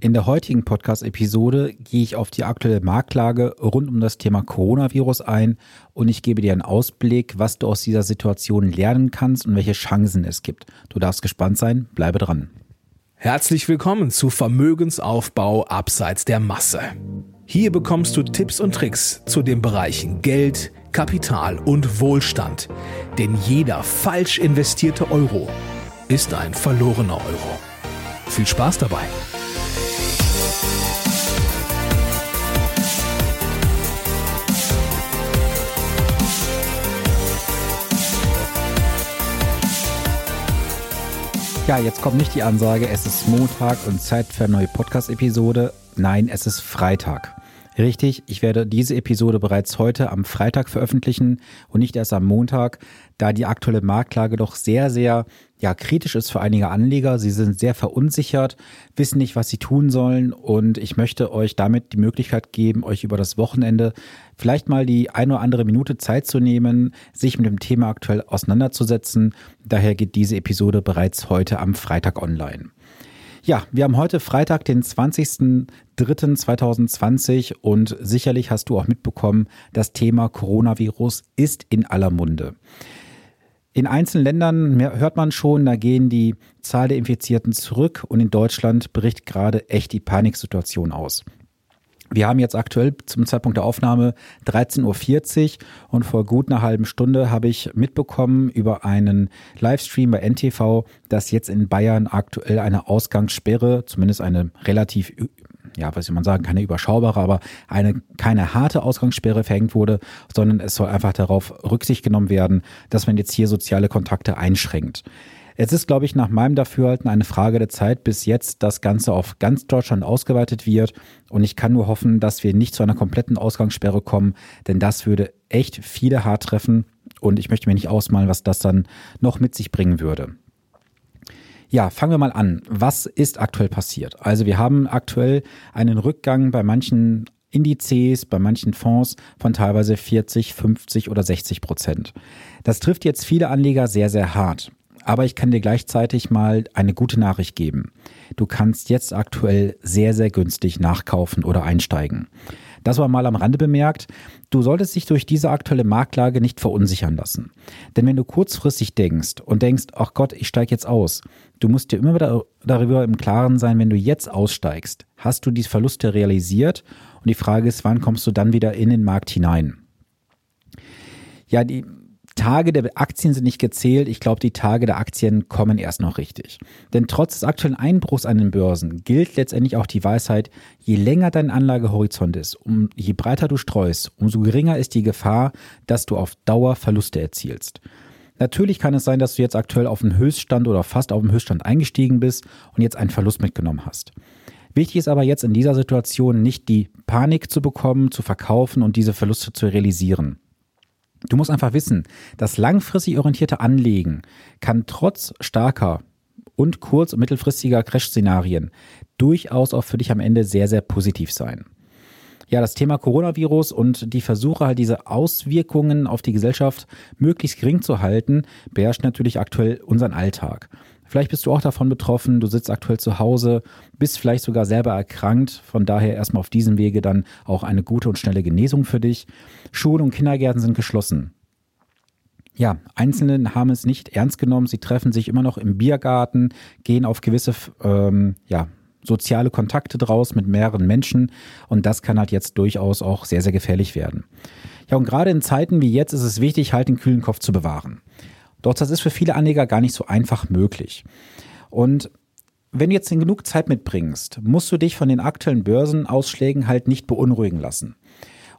In der heutigen Podcast-Episode gehe ich auf die aktuelle Marktlage rund um das Thema Coronavirus ein und ich gebe dir einen Ausblick, was du aus dieser Situation lernen kannst und welche Chancen es gibt. Du darfst gespannt sein, bleibe dran. Herzlich willkommen zu Vermögensaufbau abseits der Masse. Hier bekommst du Tipps und Tricks zu den Bereichen Geld, Kapital und Wohlstand. Denn jeder falsch investierte Euro ist ein verlorener Euro. Viel Spaß dabei! Ja, jetzt kommt nicht die Ansage, es ist Montag und Zeit für eine neue Podcast-Episode. Nein, es ist Freitag. Richtig, ich werde diese Episode bereits heute am Freitag veröffentlichen und nicht erst am Montag, da die aktuelle Marktlage doch sehr, sehr ja, kritisch ist für einige Anleger. Sie sind sehr verunsichert, wissen nicht, was sie tun sollen und ich möchte euch damit die Möglichkeit geben, euch über das Wochenende vielleicht mal die eine oder andere Minute Zeit zu nehmen, sich mit dem Thema aktuell auseinanderzusetzen. Daher geht diese Episode bereits heute am Freitag online. Ja, wir haben heute Freitag, den 20.03.2020 und sicherlich hast du auch mitbekommen, das Thema Coronavirus ist in aller Munde. In einzelnen Ländern hört man schon, da gehen die Zahl der Infizierten zurück und in Deutschland bricht gerade echt die Paniksituation aus. Wir haben jetzt aktuell zum Zeitpunkt der Aufnahme 13.40 Uhr und vor gut einer halben Stunde habe ich mitbekommen über einen Livestream bei NTV, dass jetzt in Bayern aktuell eine Ausgangssperre, zumindest eine relativ ja, was soll man sagen, keine überschaubare, aber eine keine harte Ausgangssperre verhängt wurde, sondern es soll einfach darauf Rücksicht genommen werden, dass man jetzt hier soziale Kontakte einschränkt. Es ist, glaube ich, nach meinem Dafürhalten eine Frage der Zeit, bis jetzt das Ganze auf ganz Deutschland ausgeweitet wird. Und ich kann nur hoffen, dass wir nicht zu einer kompletten Ausgangssperre kommen, denn das würde echt viele hart treffen. Und ich möchte mir nicht ausmalen, was das dann noch mit sich bringen würde. Ja, fangen wir mal an. Was ist aktuell passiert? Also wir haben aktuell einen Rückgang bei manchen Indizes, bei manchen Fonds von teilweise 40, 50 oder 60 Prozent. Das trifft jetzt viele Anleger sehr, sehr hart. Aber ich kann dir gleichzeitig mal eine gute Nachricht geben. Du kannst jetzt aktuell sehr, sehr günstig nachkaufen oder einsteigen. Das war mal am Rande bemerkt. Du solltest dich durch diese aktuelle Marktlage nicht verunsichern lassen. Denn wenn du kurzfristig denkst und denkst, ach Gott, ich steige jetzt aus, du musst dir immer wieder darüber im Klaren sein, wenn du jetzt aussteigst, hast du die Verluste realisiert und die Frage ist, wann kommst du dann wieder in den Markt hinein? Ja, die, Tage der Aktien sind nicht gezählt. Ich glaube, die Tage der Aktien kommen erst noch richtig. Denn trotz des aktuellen Einbruchs an den Börsen gilt letztendlich auch die Weisheit, je länger dein Anlagehorizont ist, um, je breiter du streust, umso geringer ist die Gefahr, dass du auf Dauer Verluste erzielst. Natürlich kann es sein, dass du jetzt aktuell auf dem Höchststand oder fast auf dem Höchststand eingestiegen bist und jetzt einen Verlust mitgenommen hast. Wichtig ist aber jetzt in dieser Situation nicht die Panik zu bekommen, zu verkaufen und diese Verluste zu realisieren. Du musst einfach wissen, das langfristig orientierte Anlegen kann trotz starker und kurz- und mittelfristiger Crash-Szenarien durchaus auch für dich am Ende sehr, sehr positiv sein. Ja, das Thema Coronavirus und die Versuche halt diese Auswirkungen auf die Gesellschaft möglichst gering zu halten, beherrscht natürlich aktuell unseren Alltag. Vielleicht bist du auch davon betroffen, du sitzt aktuell zu Hause, bist vielleicht sogar selber erkrankt. Von daher erstmal auf diesem Wege dann auch eine gute und schnelle Genesung für dich. Schulen und Kindergärten sind geschlossen. Ja, Einzelne haben es nicht ernst genommen. Sie treffen sich immer noch im Biergarten, gehen auf gewisse ähm, ja, soziale Kontakte draus mit mehreren Menschen. Und das kann halt jetzt durchaus auch sehr, sehr gefährlich werden. Ja, und gerade in Zeiten wie jetzt ist es wichtig, halt den kühlen Kopf zu bewahren. Doch das ist für viele Anleger gar nicht so einfach möglich. Und wenn du jetzt genug Zeit mitbringst, musst du dich von den aktuellen Börsenausschlägen halt nicht beunruhigen lassen.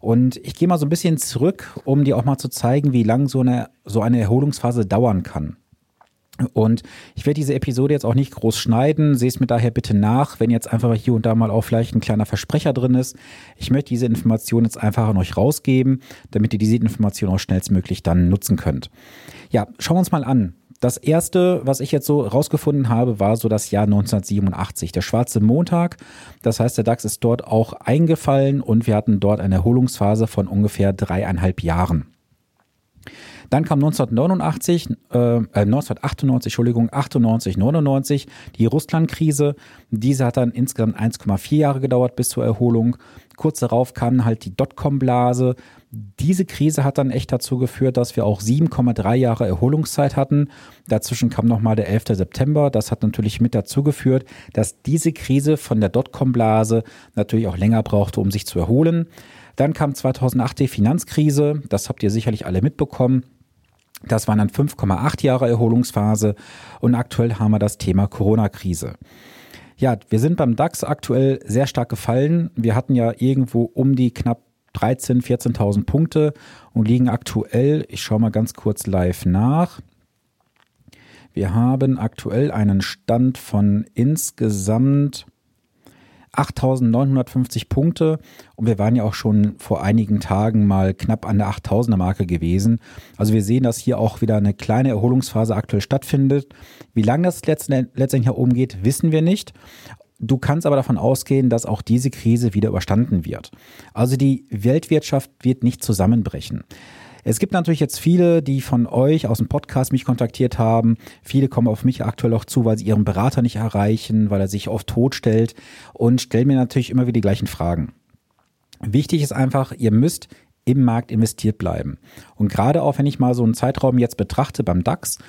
Und ich gehe mal so ein bisschen zurück, um dir auch mal zu zeigen, wie lang so eine, so eine Erholungsphase dauern kann. Und ich werde diese Episode jetzt auch nicht groß schneiden. Seht es mir daher bitte nach, wenn jetzt einfach hier und da mal auch vielleicht ein kleiner Versprecher drin ist. Ich möchte diese Information jetzt einfach an euch rausgeben, damit ihr diese Information auch schnellstmöglich dann nutzen könnt. Ja, schauen wir uns mal an. Das erste, was ich jetzt so rausgefunden habe, war so das Jahr 1987, der schwarze Montag. Das heißt, der DAX ist dort auch eingefallen und wir hatten dort eine Erholungsphase von ungefähr dreieinhalb Jahren. Dann kam 1989, äh, 1998, Entschuldigung, 98, 99 die Russland-Krise. Diese hat dann insgesamt 1,4 Jahre gedauert bis zur Erholung. Kurz darauf kam halt die Dotcom-Blase. Diese Krise hat dann echt dazu geführt, dass wir auch 7,3 Jahre Erholungszeit hatten. Dazwischen kam nochmal der 11. September. Das hat natürlich mit dazu geführt, dass diese Krise von der Dotcom-Blase natürlich auch länger brauchte, um sich zu erholen. Dann kam 2008 die Finanzkrise. Das habt ihr sicherlich alle mitbekommen. Das waren dann 5,8 Jahre Erholungsphase und aktuell haben wir das Thema Corona-Krise. Ja, wir sind beim DAX aktuell sehr stark gefallen. Wir hatten ja irgendwo um die knapp 13.000, 14.000 Punkte und liegen aktuell, ich schaue mal ganz kurz live nach. Wir haben aktuell einen Stand von insgesamt 8.950 Punkte und wir waren ja auch schon vor einigen Tagen mal knapp an der 8.000er Marke gewesen. Also wir sehen, dass hier auch wieder eine kleine Erholungsphase aktuell stattfindet. Wie lange das letztendlich nach oben geht, wissen wir nicht. Du kannst aber davon ausgehen, dass auch diese Krise wieder überstanden wird. Also die Weltwirtschaft wird nicht zusammenbrechen. Es gibt natürlich jetzt viele, die von euch aus dem Podcast mich kontaktiert haben. Viele kommen auf mich aktuell auch zu, weil sie ihren Berater nicht erreichen, weil er sich oft totstellt und stellen mir natürlich immer wieder die gleichen Fragen. Wichtig ist einfach, ihr müsst im Markt investiert bleiben. Und gerade auch wenn ich mal so einen Zeitraum jetzt betrachte beim DAX,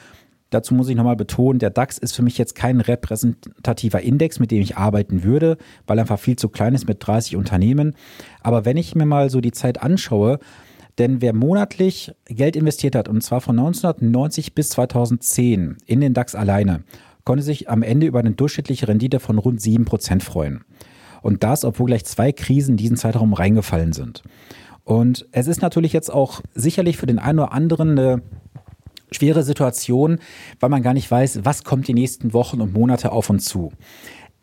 Dazu muss ich nochmal betonen, der DAX ist für mich jetzt kein repräsentativer Index, mit dem ich arbeiten würde, weil er einfach viel zu klein ist mit 30 Unternehmen. Aber wenn ich mir mal so die Zeit anschaue, denn wer monatlich Geld investiert hat, und zwar von 1990 bis 2010 in den DAX alleine, konnte sich am Ende über eine durchschnittliche Rendite von rund 7% freuen. Und das, obwohl gleich zwei Krisen in diesen Zeitraum reingefallen sind. Und es ist natürlich jetzt auch sicherlich für den einen oder anderen eine schwere Situation, weil man gar nicht weiß, was kommt die nächsten Wochen und Monate auf uns zu.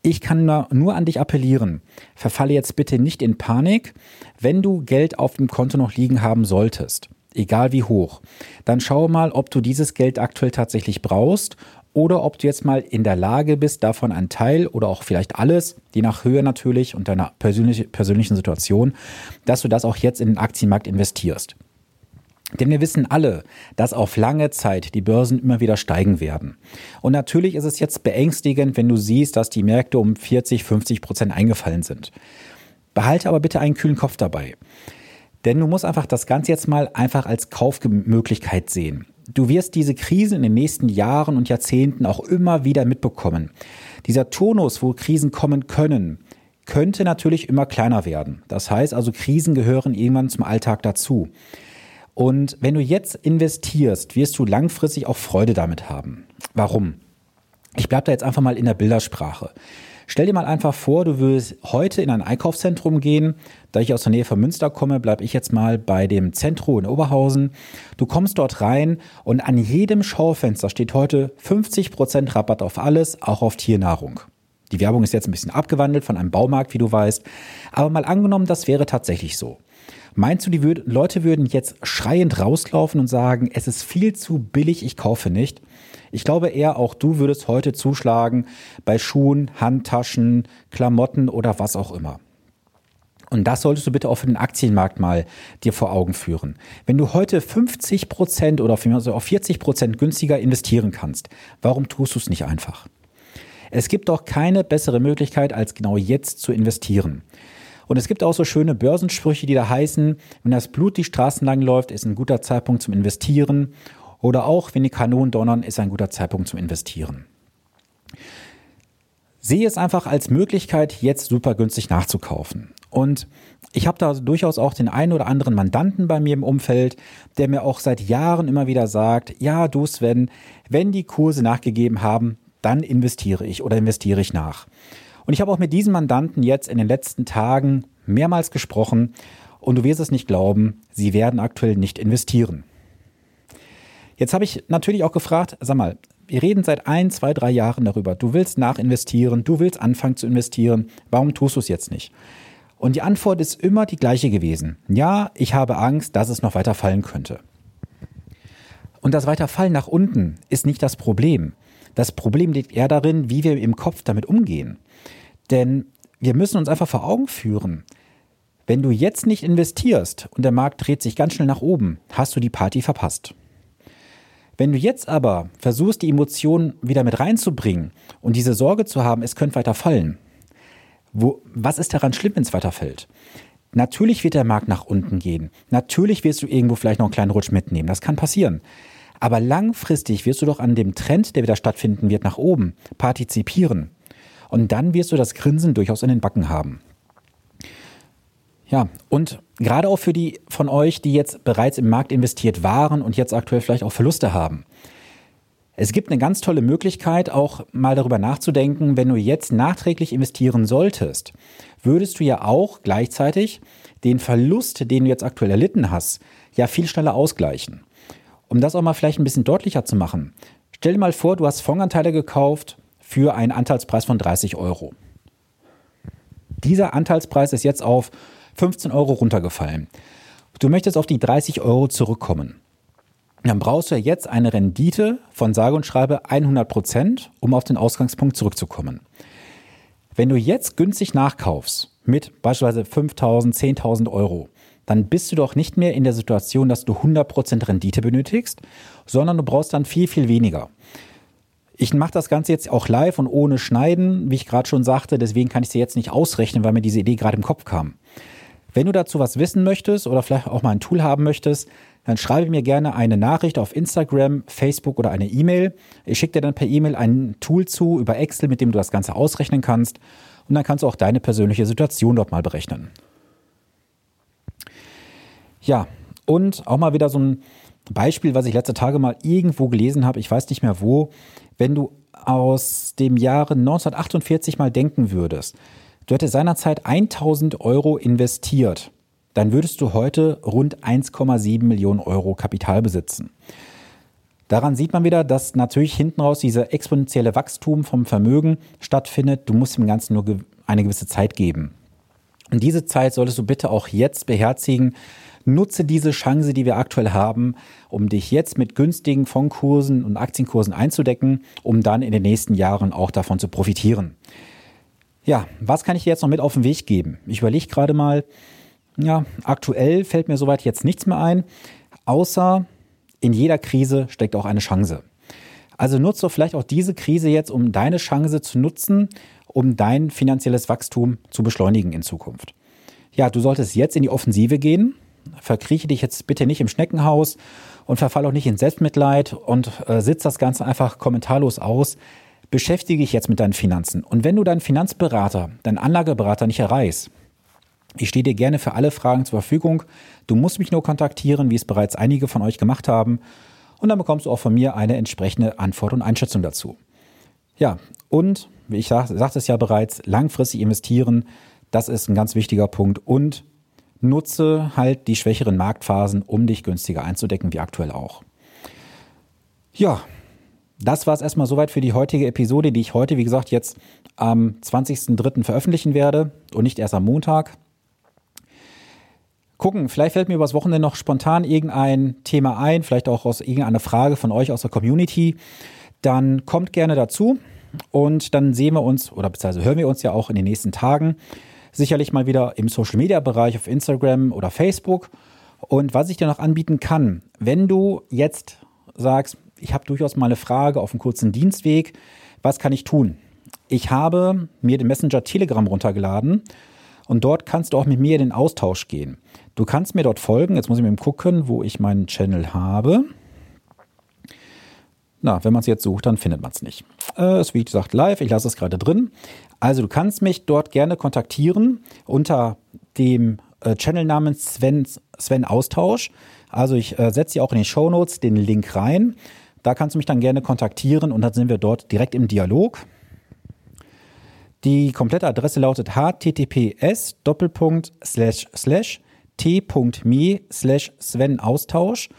Ich kann nur, an dich appellieren. Verfalle jetzt bitte nicht in Panik. Wenn du Geld auf dem Konto noch liegen haben solltest, egal wie hoch, dann schau mal, ob du dieses Geld aktuell tatsächlich brauchst oder ob du jetzt mal in der Lage bist, davon einen Teil oder auch vielleicht alles, je nach Höhe natürlich und deiner persönlich, persönlichen Situation, dass du das auch jetzt in den Aktienmarkt investierst. Denn wir wissen alle, dass auf lange Zeit die Börsen immer wieder steigen werden. Und natürlich ist es jetzt beängstigend, wenn du siehst, dass die Märkte um 40, 50 Prozent eingefallen sind. Behalte aber bitte einen kühlen Kopf dabei. Denn du musst einfach das Ganze jetzt mal einfach als Kaufmöglichkeit sehen. Du wirst diese Krise in den nächsten Jahren und Jahrzehnten auch immer wieder mitbekommen. Dieser Tonus, wo Krisen kommen können, könnte natürlich immer kleiner werden. Das heißt also, Krisen gehören irgendwann zum Alltag dazu. Und wenn du jetzt investierst, wirst du langfristig auch Freude damit haben. Warum? Ich bleibe da jetzt einfach mal in der Bildersprache. Stell dir mal einfach vor, du würdest heute in ein Einkaufszentrum gehen. Da ich aus der Nähe von Münster komme, bleibe ich jetzt mal bei dem Zentrum in Oberhausen. Du kommst dort rein und an jedem Schaufenster steht heute 50% Rabatt auf alles, auch auf Tiernahrung. Die Werbung ist jetzt ein bisschen abgewandelt von einem Baumarkt, wie du weißt. Aber mal angenommen, das wäre tatsächlich so. Meinst du, die würd, Leute würden jetzt schreiend rauslaufen und sagen, es ist viel zu billig, ich kaufe nicht? Ich glaube eher, auch du würdest heute zuschlagen bei Schuhen, Handtaschen, Klamotten oder was auch immer. Und das solltest du bitte auch für den Aktienmarkt mal dir vor Augen führen. Wenn du heute 50 Prozent oder auf 40 Prozent günstiger investieren kannst, warum tust du es nicht einfach? Es gibt doch keine bessere Möglichkeit, als genau jetzt zu investieren. Und es gibt auch so schöne Börsensprüche, die da heißen, wenn das Blut die Straßen lang läuft, ist ein guter Zeitpunkt zum Investieren. Oder auch, wenn die Kanonen donnern, ist ein guter Zeitpunkt zum Investieren. Sehe es einfach als Möglichkeit, jetzt super günstig nachzukaufen. Und ich habe da durchaus auch den einen oder anderen Mandanten bei mir im Umfeld, der mir auch seit Jahren immer wieder sagt, ja, du Sven, wenn die Kurse nachgegeben haben, dann investiere ich oder investiere ich nach. Und ich habe auch mit diesen Mandanten jetzt in den letzten Tagen mehrmals gesprochen und du wirst es nicht glauben, sie werden aktuell nicht investieren. Jetzt habe ich natürlich auch gefragt, sag mal, wir reden seit ein, zwei, drei Jahren darüber. Du willst nachinvestieren, du willst anfangen zu investieren. Warum tust du es jetzt nicht? Und die Antwort ist immer die gleiche gewesen. Ja, ich habe Angst, dass es noch weiter fallen könnte. Und das Weiterfallen nach unten ist nicht das Problem. Das Problem liegt eher darin, wie wir im Kopf damit umgehen. Denn wir müssen uns einfach vor Augen führen, wenn du jetzt nicht investierst und der Markt dreht sich ganz schnell nach oben, hast du die Party verpasst. Wenn du jetzt aber versuchst, die Emotionen wieder mit reinzubringen und diese Sorge zu haben, es könnte weiter fallen, wo, was ist daran schlimm, wenn es weiterfällt? Natürlich wird der Markt nach unten gehen. Natürlich wirst du irgendwo vielleicht noch einen kleinen Rutsch mitnehmen. Das kann passieren. Aber langfristig wirst du doch an dem Trend, der wieder stattfinden wird, nach oben partizipieren. Und dann wirst du das Grinsen durchaus in den Backen haben. Ja, und gerade auch für die von euch, die jetzt bereits im Markt investiert waren und jetzt aktuell vielleicht auch Verluste haben. Es gibt eine ganz tolle Möglichkeit, auch mal darüber nachzudenken, wenn du jetzt nachträglich investieren solltest, würdest du ja auch gleichzeitig den Verlust, den du jetzt aktuell erlitten hast, ja viel schneller ausgleichen. Um das auch mal vielleicht ein bisschen deutlicher zu machen, stell dir mal vor, du hast Fondsanteile gekauft für einen Anteilspreis von 30 Euro. Dieser Anteilspreis ist jetzt auf 15 Euro runtergefallen. Du möchtest auf die 30 Euro zurückkommen. Dann brauchst du ja jetzt eine Rendite von sage und schreibe 100 Prozent, um auf den Ausgangspunkt zurückzukommen. Wenn du jetzt günstig nachkaufst mit beispielsweise 5.000, 10.000 Euro, dann bist du doch nicht mehr in der Situation, dass du 100 Prozent Rendite benötigst, sondern du brauchst dann viel, viel weniger. Ich mache das Ganze jetzt auch live und ohne Schneiden, wie ich gerade schon sagte, deswegen kann ich sie jetzt nicht ausrechnen, weil mir diese Idee gerade im Kopf kam. Wenn du dazu was wissen möchtest oder vielleicht auch mal ein Tool haben möchtest, dann schreibe mir gerne eine Nachricht auf Instagram, Facebook oder eine E-Mail. Ich schicke dir dann per E-Mail ein Tool zu über Excel, mit dem du das Ganze ausrechnen kannst. Und dann kannst du auch deine persönliche Situation dort mal berechnen. Ja, und auch mal wieder so ein Beispiel, was ich letzte Tage mal irgendwo gelesen habe, ich weiß nicht mehr wo. Wenn du aus dem Jahre 1948 mal denken würdest, du hättest seinerzeit 1000 Euro investiert, dann würdest du heute rund 1,7 Millionen Euro Kapital besitzen. Daran sieht man wieder, dass natürlich hinten raus dieser exponentielle Wachstum vom Vermögen stattfindet. Du musst dem Ganzen nur eine gewisse Zeit geben. Und diese Zeit solltest du bitte auch jetzt beherzigen. Nutze diese Chance, die wir aktuell haben, um dich jetzt mit günstigen Fondkursen und Aktienkursen einzudecken, um dann in den nächsten Jahren auch davon zu profitieren. Ja, was kann ich dir jetzt noch mit auf den Weg geben? Ich überlege gerade mal, ja, aktuell fällt mir soweit jetzt nichts mehr ein, außer in jeder Krise steckt auch eine Chance. Also nutze vielleicht auch diese Krise jetzt, um deine Chance zu nutzen, um dein finanzielles Wachstum zu beschleunigen in Zukunft. Ja, du solltest jetzt in die Offensive gehen. Verkrieche dich jetzt bitte nicht im Schneckenhaus und verfall auch nicht in Selbstmitleid und äh, sitz das Ganze einfach kommentarlos aus beschäftige dich jetzt mit deinen Finanzen. Und wenn du deinen Finanzberater, deinen Anlageberater nicht erreichst, ich stehe dir gerne für alle Fragen zur Verfügung. Du musst mich nur kontaktieren, wie es bereits einige von euch gemacht haben. Und dann bekommst du auch von mir eine entsprechende Antwort und Einschätzung dazu. Ja, und wie ich sag, sagte es ja bereits, langfristig investieren, das ist ein ganz wichtiger Punkt. Und nutze halt die schwächeren Marktphasen, um dich günstiger einzudecken, wie aktuell auch. Ja, das war es erstmal soweit für die heutige Episode, die ich heute, wie gesagt, jetzt am 20.03. veröffentlichen werde und nicht erst am Montag. Gucken, vielleicht fällt mir übers Wochenende noch spontan irgendein Thema ein, vielleicht auch aus irgendeiner Frage von euch aus der Community. Dann kommt gerne dazu und dann sehen wir uns oder beziehungsweise hören wir uns ja auch in den nächsten Tagen. Sicherlich mal wieder im Social Media Bereich auf Instagram oder Facebook. Und was ich dir noch anbieten kann, wenn du jetzt sagst, ich habe durchaus mal eine Frage auf einem kurzen Dienstweg. Was kann ich tun? Ich habe mir den Messenger Telegram runtergeladen und dort kannst du auch mit mir in den Austausch gehen. Du kannst mir dort folgen. Jetzt muss ich mir gucken, wo ich meinen Channel habe. Na, wenn man es jetzt sucht, dann findet man es nicht. Äh, ist wie gesagt live. Ich lasse es gerade drin. Also du kannst mich dort gerne kontaktieren unter dem äh, Channelnamen Sven, Sven Austausch. Also ich äh, setze hier auch in die Show Notes den Link rein. Da kannst du mich dann gerne kontaktieren und dann sind wir dort direkt im Dialog. Die komplette Adresse lautet https t.me slash Sven Austausch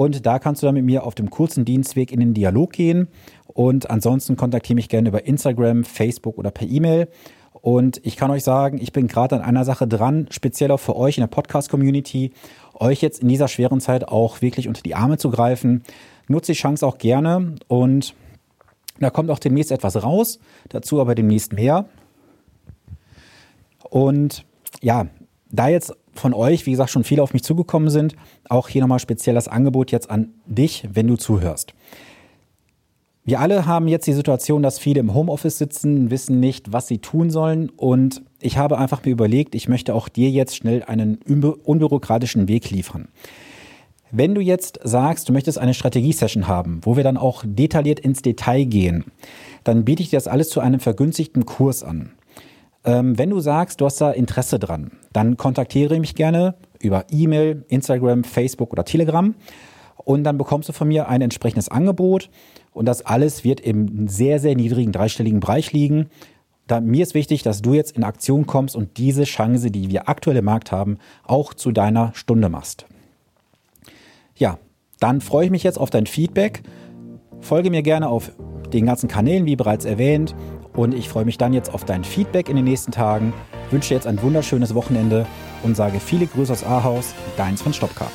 und da kannst du dann mit mir auf dem kurzen Dienstweg in den Dialog gehen und ansonsten kontaktiere mich gerne über Instagram, Facebook oder per E-Mail. Und ich kann euch sagen, ich bin gerade an einer Sache dran, speziell auch für euch in der Podcast-Community, euch jetzt in dieser schweren Zeit auch wirklich unter die Arme zu greifen nutze die Chance auch gerne und da kommt auch demnächst etwas raus, dazu aber demnächst mehr. Und ja, da jetzt von euch, wie gesagt, schon viele auf mich zugekommen sind. Auch hier nochmal speziell das Angebot jetzt an dich, wenn du zuhörst. Wir alle haben jetzt die Situation, dass viele im Homeoffice sitzen, wissen nicht, was sie tun sollen. Und ich habe einfach mir überlegt, ich möchte auch dir jetzt schnell einen unbürokratischen Weg liefern. Wenn du jetzt sagst, du möchtest eine Strategie-Session haben, wo wir dann auch detailliert ins Detail gehen, dann biete ich dir das alles zu einem vergünstigten Kurs an. Ähm, wenn du sagst, du hast da Interesse dran, dann kontaktiere mich gerne über E-Mail, Instagram, Facebook oder Telegram und dann bekommst du von mir ein entsprechendes Angebot und das alles wird im sehr, sehr niedrigen dreistelligen Bereich liegen. Da, mir ist wichtig, dass du jetzt in Aktion kommst und diese Chance, die wir aktuell im Markt haben, auch zu deiner Stunde machst. Ja, dann freue ich mich jetzt auf dein Feedback. Folge mir gerne auf den ganzen Kanälen, wie bereits erwähnt. Und ich freue mich dann jetzt auf dein Feedback in den nächsten Tagen. Wünsche jetzt ein wunderschönes Wochenende und sage viele Grüße aus Ahaus, deins von Stoppcar.